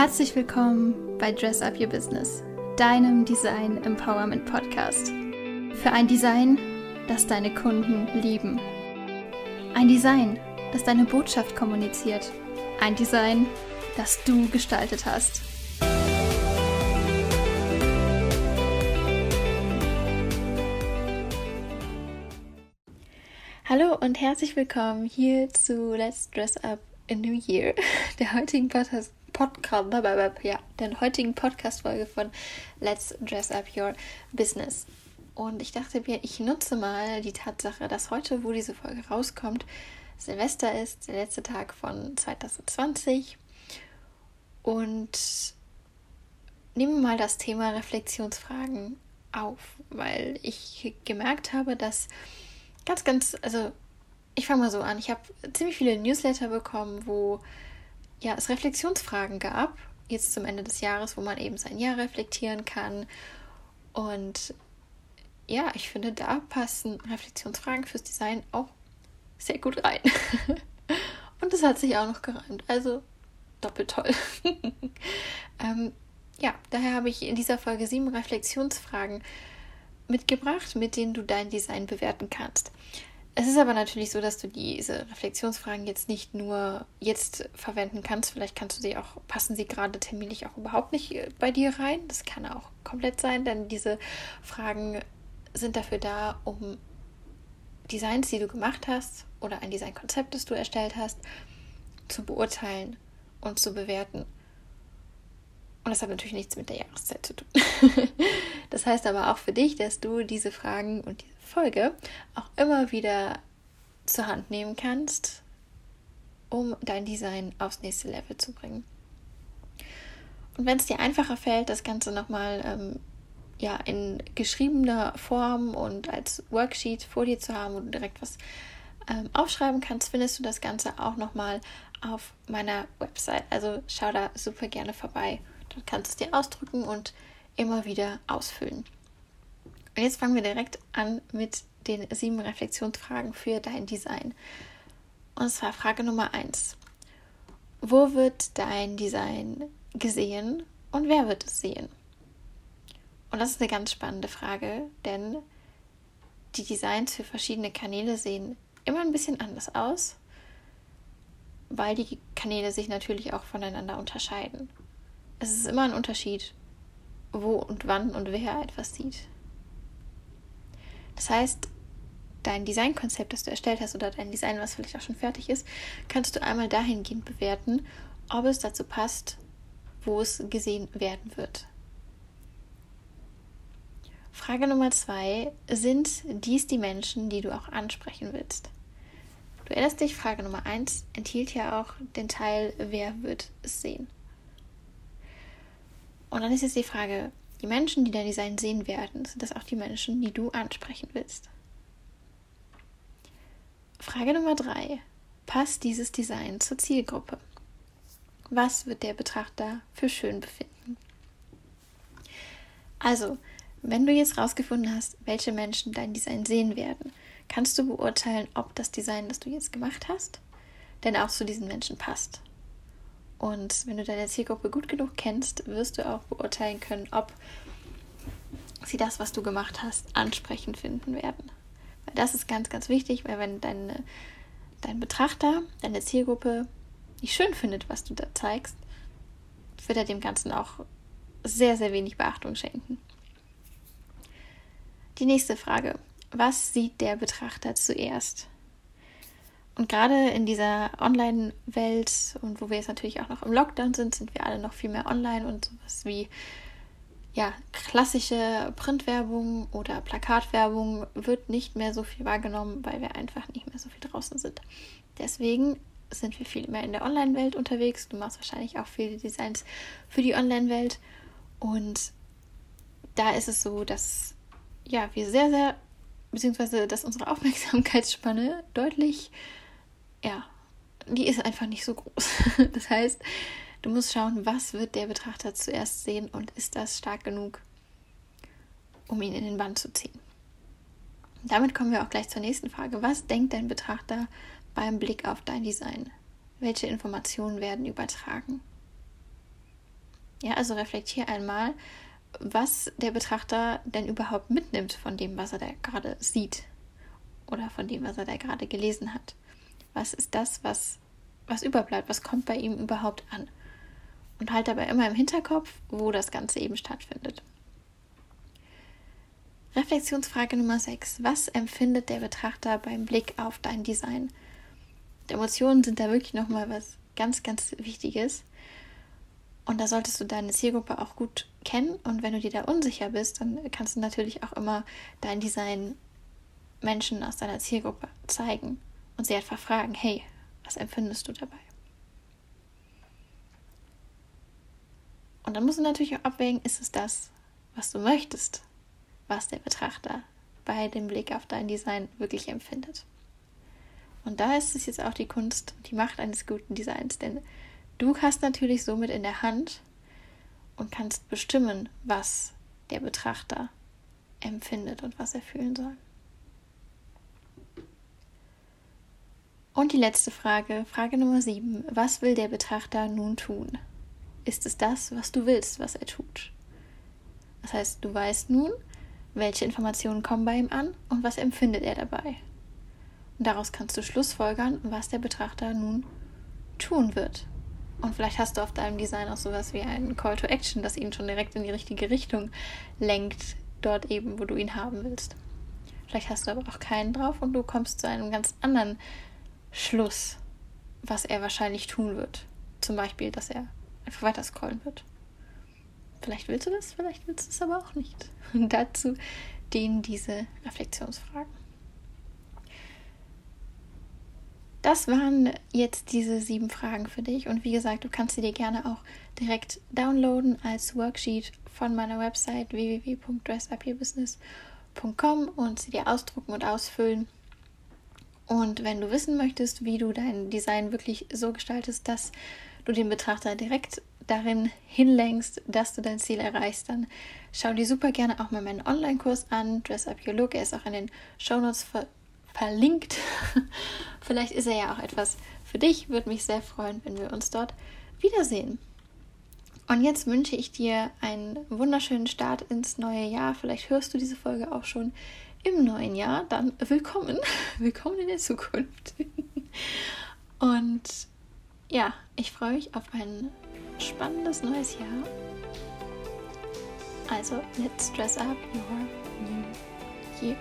Herzlich willkommen bei Dress Up Your Business, deinem Design Empowerment Podcast. Für ein Design, das deine Kunden lieben. Ein Design, das deine Botschaft kommuniziert. Ein Design, das du gestaltet hast. Hallo und herzlich willkommen hier zu Let's Dress Up a New Year, der heutigen Podcast Podcast, ja, der heutigen Podcast-Folge von Let's Dress Up Your Business. Und ich dachte mir, ich nutze mal die Tatsache, dass heute, wo diese Folge rauskommt, Silvester ist, der letzte Tag von 2020. Und nehme mal das Thema Reflexionsfragen auf, weil ich gemerkt habe, dass ganz, ganz, also ich fange mal so an, ich habe ziemlich viele Newsletter bekommen, wo ja, es Reflexionsfragen gab, jetzt zum Ende des Jahres, wo man eben sein Jahr reflektieren kann. Und ja, ich finde, da passen Reflexionsfragen fürs Design auch sehr gut rein. Und es hat sich auch noch gereimt. Also doppelt toll. ähm, ja, daher habe ich in dieser Folge sieben Reflexionsfragen mitgebracht, mit denen du dein Design bewerten kannst. Es ist aber natürlich so, dass du diese Reflexionsfragen jetzt nicht nur jetzt verwenden kannst. Vielleicht kannst du sie auch, passen sie gerade terminlich auch überhaupt nicht äh, bei dir rein. Das kann auch komplett sein, denn diese Fragen sind dafür da, um Designs, die du gemacht hast oder ein Designkonzept, das du erstellt hast, zu beurteilen und zu bewerten. Und das hat natürlich nichts mit der Jahreszeit zu tun. das heißt aber auch für dich, dass du diese Fragen und diese Folge auch immer wieder zur Hand nehmen kannst, um dein Design aufs nächste Level zu bringen. Und wenn es dir einfacher fällt, das Ganze nochmal ähm, ja, in geschriebener Form und als Worksheet vor dir zu haben, wo du direkt was ähm, aufschreiben kannst, findest du das Ganze auch nochmal auf meiner Website. Also schau da super gerne vorbei. Dort kannst du es dir ausdrücken und immer wieder ausfüllen. Und jetzt fangen wir direkt an mit den sieben Reflexionsfragen für dein Design. Und zwar Frage Nummer eins: Wo wird dein Design gesehen und wer wird es sehen? Und das ist eine ganz spannende Frage, denn die Designs für verschiedene Kanäle sehen immer ein bisschen anders aus, weil die Kanäle sich natürlich auch voneinander unterscheiden. Es ist immer ein Unterschied, wo und wann und wer etwas sieht. Das heißt, dein Designkonzept, das du erstellt hast, oder dein Design, was vielleicht auch schon fertig ist, kannst du einmal dahingehend bewerten, ob es dazu passt, wo es gesehen werden wird. Frage Nummer zwei: Sind dies die Menschen, die du auch ansprechen willst? Du erinnerst dich, Frage Nummer eins enthielt ja auch den Teil, wer wird es sehen? Und dann ist jetzt die Frage, die Menschen, die dein Design sehen werden, sind das auch die Menschen, die du ansprechen willst. Frage Nummer drei. Passt dieses Design zur Zielgruppe? Was wird der Betrachter für schön befinden? Also, wenn du jetzt rausgefunden hast, welche Menschen dein Design sehen werden, kannst du beurteilen, ob das Design, das du jetzt gemacht hast, denn auch zu diesen Menschen passt. Und wenn du deine Zielgruppe gut genug kennst, wirst du auch beurteilen können, ob sie das, was du gemacht hast, ansprechend finden werden. Weil das ist ganz, ganz wichtig, weil wenn deine, dein Betrachter, deine Zielgruppe nicht schön findet, was du da zeigst, wird er dem Ganzen auch sehr, sehr wenig Beachtung schenken. Die nächste Frage. Was sieht der Betrachter zuerst? Und gerade in dieser Online-Welt und wo wir jetzt natürlich auch noch im Lockdown sind, sind wir alle noch viel mehr online und sowas wie ja, klassische Printwerbung oder Plakatwerbung wird nicht mehr so viel wahrgenommen, weil wir einfach nicht mehr so viel draußen sind. Deswegen sind wir viel mehr in der Online-Welt unterwegs. Du machst wahrscheinlich auch viele Designs für die Online-Welt. Und da ist es so, dass ja, wir sehr, sehr, beziehungsweise dass unsere Aufmerksamkeitsspanne deutlich ja, die ist einfach nicht so groß. Das heißt, du musst schauen, was wird der Betrachter zuerst sehen und ist das stark genug, um ihn in den Bann zu ziehen. Damit kommen wir auch gleich zur nächsten Frage. Was denkt dein Betrachter beim Blick auf dein Design? Welche Informationen werden übertragen? Ja, also reflektier einmal, was der Betrachter denn überhaupt mitnimmt von dem, was er da gerade sieht oder von dem, was er da gerade gelesen hat. Was ist das, was, was überbleibt? Was kommt bei ihm überhaupt an? Und halt dabei immer im Hinterkopf, wo das Ganze eben stattfindet. Reflexionsfrage Nummer 6. Was empfindet der Betrachter beim Blick auf dein Design? Emotionen sind da wirklich nochmal was ganz, ganz Wichtiges. Und da solltest du deine Zielgruppe auch gut kennen. Und wenn du dir da unsicher bist, dann kannst du natürlich auch immer dein Design Menschen aus deiner Zielgruppe zeigen und sie einfach fragen, hey, was empfindest du dabei? Und dann musst du natürlich auch abwägen, ist es das, was du möchtest, was der Betrachter bei dem Blick auf dein Design wirklich empfindet. Und da ist es jetzt auch die Kunst und die Macht eines guten Designs, denn du hast natürlich somit in der Hand und kannst bestimmen, was der Betrachter empfindet und was er fühlen soll. Und die letzte Frage, Frage Nummer 7. Was will der Betrachter nun tun? Ist es das, was du willst, was er tut? Das heißt, du weißt nun, welche Informationen kommen bei ihm an und was empfindet er dabei. Und daraus kannst du schlussfolgern, was der Betrachter nun tun wird. Und vielleicht hast du auf deinem Design auch sowas wie einen Call to Action, das ihn schon direkt in die richtige Richtung lenkt, dort eben, wo du ihn haben willst. Vielleicht hast du aber auch keinen drauf und du kommst zu einem ganz anderen Schluss, was er wahrscheinlich tun wird. Zum Beispiel, dass er einfach weiter scrollen wird. Vielleicht willst du das, vielleicht willst du es aber auch nicht. Und dazu dienen diese Reflexionsfragen. Das waren jetzt diese sieben Fragen für dich. Und wie gesagt, du kannst sie dir gerne auch direkt downloaden als Worksheet von meiner Website www.dressupyourbusiness.com und sie dir ausdrucken und ausfüllen. Und wenn du wissen möchtest, wie du dein Design wirklich so gestaltest, dass du den Betrachter direkt darin hinlenkst, dass du dein Ziel erreichst, dann schau dir super gerne auch mal meinen Online-Kurs an, Dress Up Your Look. Er ist auch in den Show Notes ver verlinkt. Vielleicht ist er ja auch etwas für dich. Würde mich sehr freuen, wenn wir uns dort wiedersehen. Und jetzt wünsche ich dir einen wunderschönen Start ins neue Jahr. Vielleicht hörst du diese Folge auch schon im neuen Jahr, dann willkommen. Willkommen in der Zukunft. Und ja, ich freue mich auf ein spannendes neues Jahr. Also, let's dress up your new year.